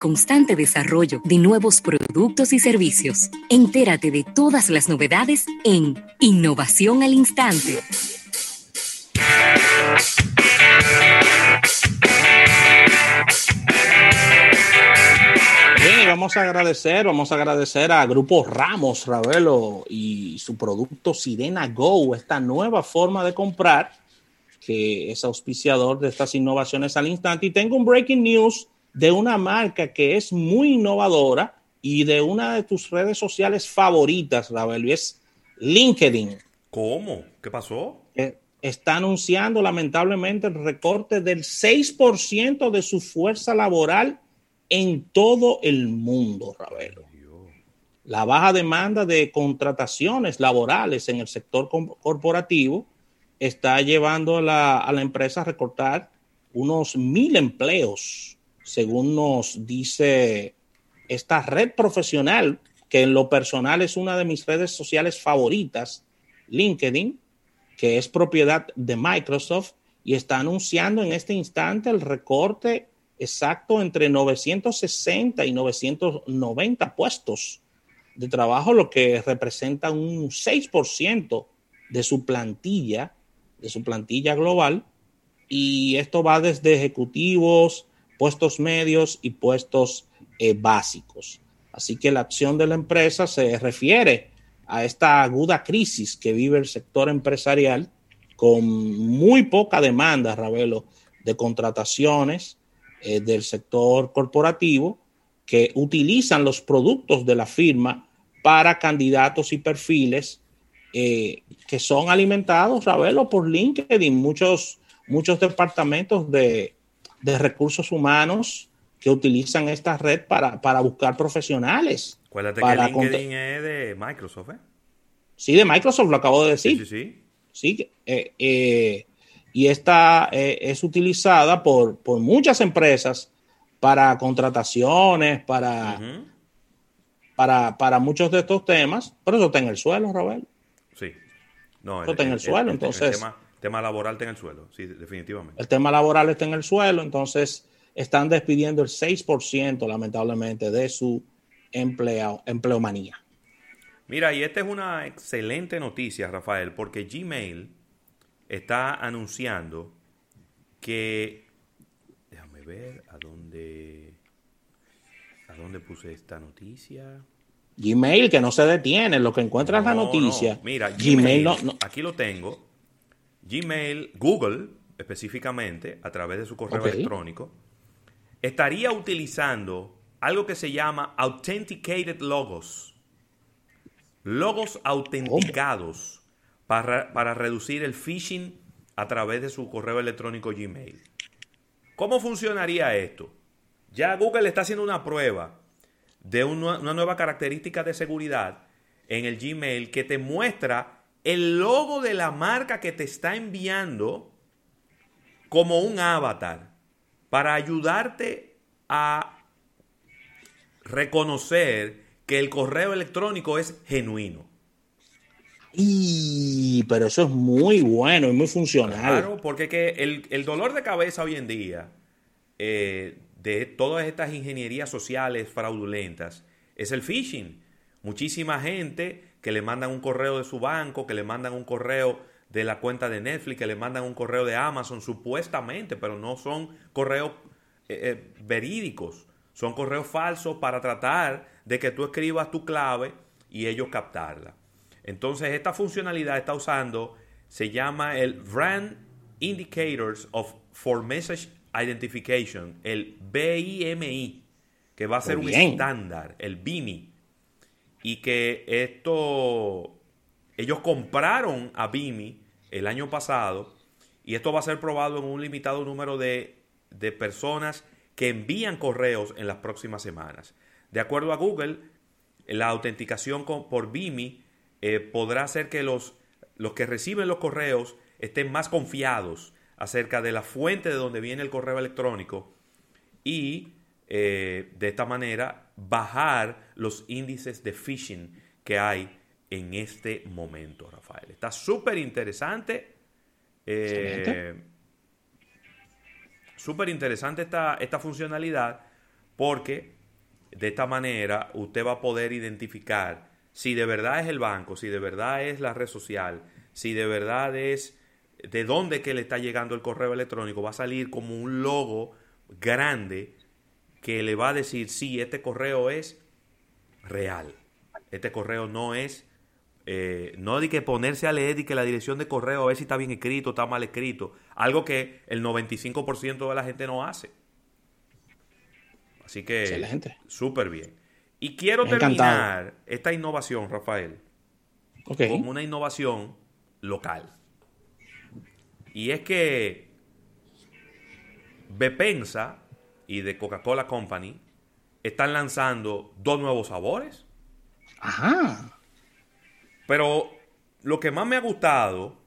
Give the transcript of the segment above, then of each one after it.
constante desarrollo de nuevos productos y servicios. Entérate de todas las novedades en Innovación al Instante. Bien, vamos a agradecer, vamos a agradecer a Grupo Ramos Ravelo y su producto Sirena Go, esta nueva forma de comprar que es auspiciador de estas innovaciones al instante. Y tengo un breaking news de una marca que es muy innovadora y de una de tus redes sociales favoritas, Ravelo, y es LinkedIn. ¿Cómo? ¿Qué pasó? Eh, está anunciando lamentablemente el recorte del 6% de su fuerza laboral en todo el mundo, Ravelo. La baja demanda de contrataciones laborales en el sector corporativo está llevando a la, a la empresa a recortar unos mil empleos, según nos dice esta red profesional, que en lo personal es una de mis redes sociales favoritas, LinkedIn, que es propiedad de Microsoft y está anunciando en este instante el recorte exacto entre 960 y 990 puestos de trabajo, lo que representa un 6% de su plantilla, de su plantilla global. Y esto va desde ejecutivos, puestos medios y puestos eh, básicos. Así que la acción de la empresa se refiere a esta aguda crisis que vive el sector empresarial con muy poca demanda, Ravelo, de contrataciones eh, del sector corporativo que utilizan los productos de la firma para candidatos y perfiles eh, que son alimentados, Ravelo, por LinkedIn. Muchos, muchos departamentos de, recursos humanos que utilizan esta red para, para buscar profesionales. Acuérdate que LinkedIn es de Microsoft, ¿eh? Sí, de Microsoft, lo acabo de decir. Sí, sí, sí. sí eh, y esta eh, es utilizada por, muchas empresas para contrataciones, para, para, muchos de estos temas, pero eso está en el suelo, Robert. Sí. No, eso está en el, suelo, entonces... tema, laboral está en el suelo, sí, definitivamente. El tema laboral está en el suelo, entonces están despidiendo el 6%, lamentablemente, de su empleo, empleomanía. Mira, y esta es una excelente noticia, Rafael, porque Gmail está anunciando que... Déjame ver a dónde... ¿A dónde puse esta noticia? Gmail, que no se detiene, lo que encuentras la noticia. Mira, Gmail, aquí lo tengo. Gmail, Google específicamente, a través de su correo electrónico, estaría utilizando algo que se llama Authenticated Logos. Logos autenticados para, reducir el phishing a través de su correo electrónico Gmail. ¿Cómo funcionaría esto? Ya Google está haciendo una prueba de una, nueva característica de seguridad en el Gmail que te muestra el logo de la marca que te está enviando como un avatar para ayudarte a reconocer que el correo electrónico es genuino. Y, pero eso es muy bueno y muy funcional. Claro, porque que el, dolor de cabeza hoy en día eh, de todas estas ingenierías sociales fraudulentas es el phishing. Muchísima gente que le mandan un correo de su banco, que le mandan un correo de la cuenta de Netflix, que le mandan un correo de Amazon, supuestamente, pero no son correos eh, eh, verídicos. Son correos falsos para tratar de que tú escribas tu clave y ellos captarla. Entonces, esta funcionalidad está usando, se llama el Brand Indicators of for Message Identification, el BIMI, que va a ser un estándar, el BIMI. Y que esto, ellos compraron a BIMI el año pasado y esto va a ser probado en un limitado número de, de personas que envían correos en las próximas semanas. De acuerdo a Google, la autenticación por BIMI eh, podrá hacer que los, los que reciben los correos estén más confiados acerca de la fuente de donde viene el correo electrónico y eh, de esta manera bajar los índices de phishing que hay en este momento, Rafael. Está súper interesante. Eh, súper interesante esta, esta funcionalidad porque de esta manera usted va a poder identificar si de verdad es el banco, si de verdad es la red social, si de verdad es de dónde que le está llegando el correo electrónico, va a salir como un logo grande que le va a decir si este correo es real. Este correo no es, eh, no hay que ponerse a leer y que la dirección de correo a ver si está bien escrito, está mal escrito. Algo que el 95% de la gente no hace. Así que, súper bien. Y quiero terminar esta innovación, Rafael, con una innovación local. Y es que Bepensa y de Coca-Cola Company están lanzando dos nuevos sabores. Ajá. Pero lo que más me ha gustado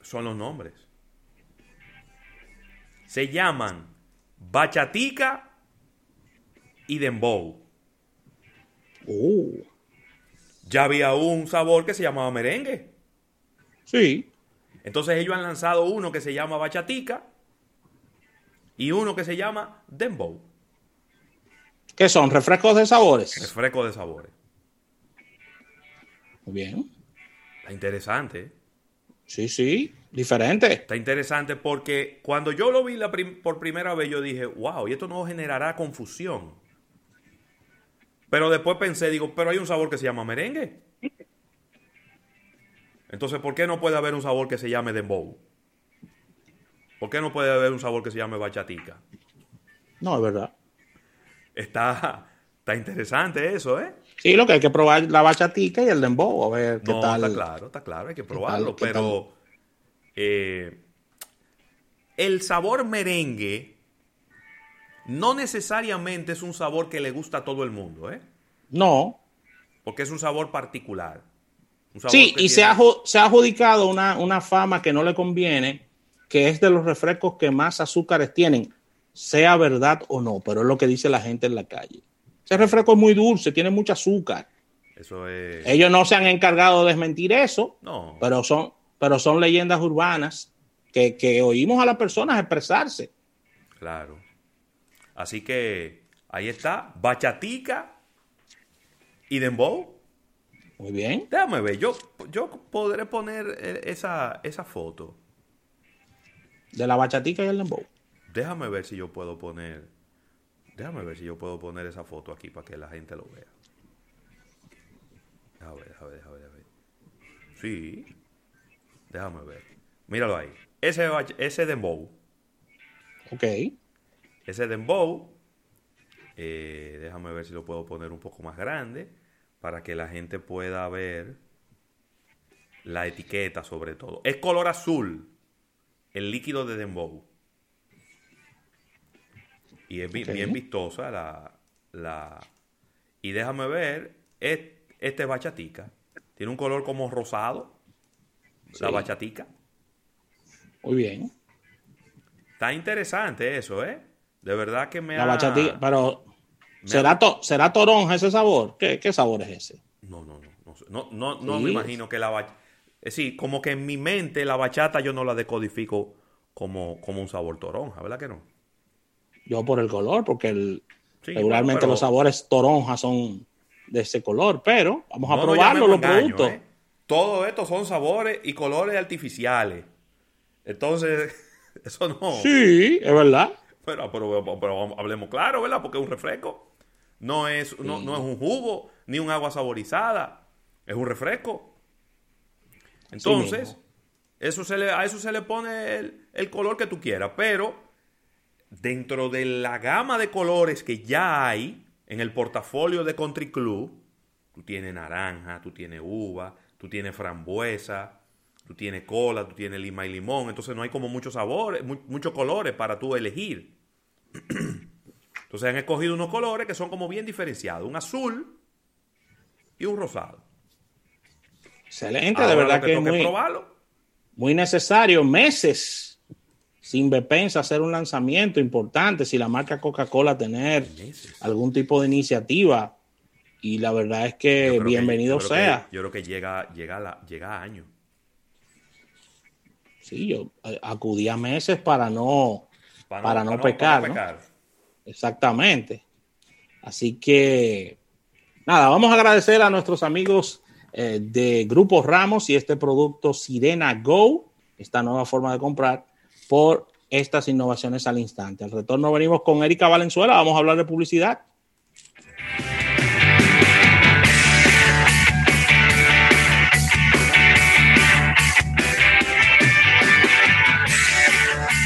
son los nombres. Se llaman Bachatica y dembow. Oh. Ya había un sabor que se llamaba merengue. Sí. Entonces ellos han lanzado uno que se llama bachatica y uno que se llama dembow. ¿Qué son? ¿Refrescos de sabores? Refrescos de sabores. Muy bien. Está interesante. ¿eh? Sí, sí, diferente. Está interesante porque cuando yo lo vi la por primera vez yo dije, wow, y esto no generará confusión. Pero después pensé, digo, pero hay un sabor que se llama merengue. Entonces, ¿por qué no puede haber un sabor que se llame dembow? ¿Por qué no puede haber un sabor que se llame bachatica? No, es verdad. Está, está interesante eso, ¿eh? Sí, lo que hay que probar la bachatica y el dembow, a ver qué no, tal. Está claro, está claro, hay que probarlo, pero eh, el sabor merengue no necesariamente es un sabor que le gusta a todo el mundo, ¿eh? No. Porque es un sabor particular. sí, y se, ha, se, ha, adjudicado una, una fama que no le conviene, que es de los refrescos que más azúcares tienen, sea verdad o no, pero es lo que dice la gente en la calle. Ese refresco es muy dulce, tiene mucho azúcar. Eso es... Ellos no se han encargado de desmentir eso, no. pero, son, pero son leyendas urbanas que, que oímos a las personas expresarse. Claro. Así que ahí está, bachatica y dembow. Muy bien. Déjame ver, yo, yo podré poner eh, esa, esa foto. De la bachatica y el dembow. Déjame ver si yo puedo poner. Déjame ver si yo puedo poner esa foto aquí para que la gente lo vea. Déjame ver, déjame ver, déjame ver. Sí. Déjame ver. Míralo ahí. Ese, ese dembow. Ok. Ese dembow, eh, déjame ver si lo puedo poner un poco más grande para que la gente pueda ver la etiqueta sobre todo. Es color azul, el líquido de dembow. Y es bien vistosa la, la... Y déjame ver, este bachatica. Tiene un color como rosado. La bachatica. Muy bien. Está interesante eso, ¿eh? De verdad que me La ha... pero ¿será, ¿será toronja ese sabor? ¿Qué, sabor es ese? No, no, no. No, no, no, me imagino que la bachata... Sí, como que en mi mente la bachata yo no la decodifico como, como un sabor toronja, ¿verdad que no? Yo por el color, porque el, regularmente los sabores toronja son de ese color, pero vamos a probarlo los productos. ¿eh? Todo esto son sabores y colores artificiales. Entonces, eso no. Sí, es verdad. Pero, pero, hablemos claro, ¿verdad? Porque es un refresco. No es, no, es un jugo, ni un agua saborizada. Es un refresco. Entonces, a eso se le pone el, color que tú quieras. Pero dentro de la gama de colores que ya hay en el portafolio de Country Club, tú tienes naranja, tú tienes uva, tú tienes frambuesa, tú tienes cola, tú tienes lima y limón. Entonces no hay como muchos sabores, muchos colores para tú elegir. Entonces han escogido unos colores que son como bien diferenciados, un azul y un rosado. Excelente, de verdad que, es muy, muy necesario. Meses sin Bepensa hacer un lanzamiento importante, si la marca Coca-Cola tener algún tipo de iniciativa. Y la verdad es que bienvenido sea. yo creo que llega, llega, llega a años. Sí, yo acudí a meses para no para, no, pecar. Exactamente. Así que, nada, vamos a agradecer a nuestros amigos eh, de Grupo Ramos y este producto Sirena Go, esta nueva forma de comprar, por estas innovaciones al instante. Al retorno venimos con Erika Valenzuela, vamos a hablar de publicidad.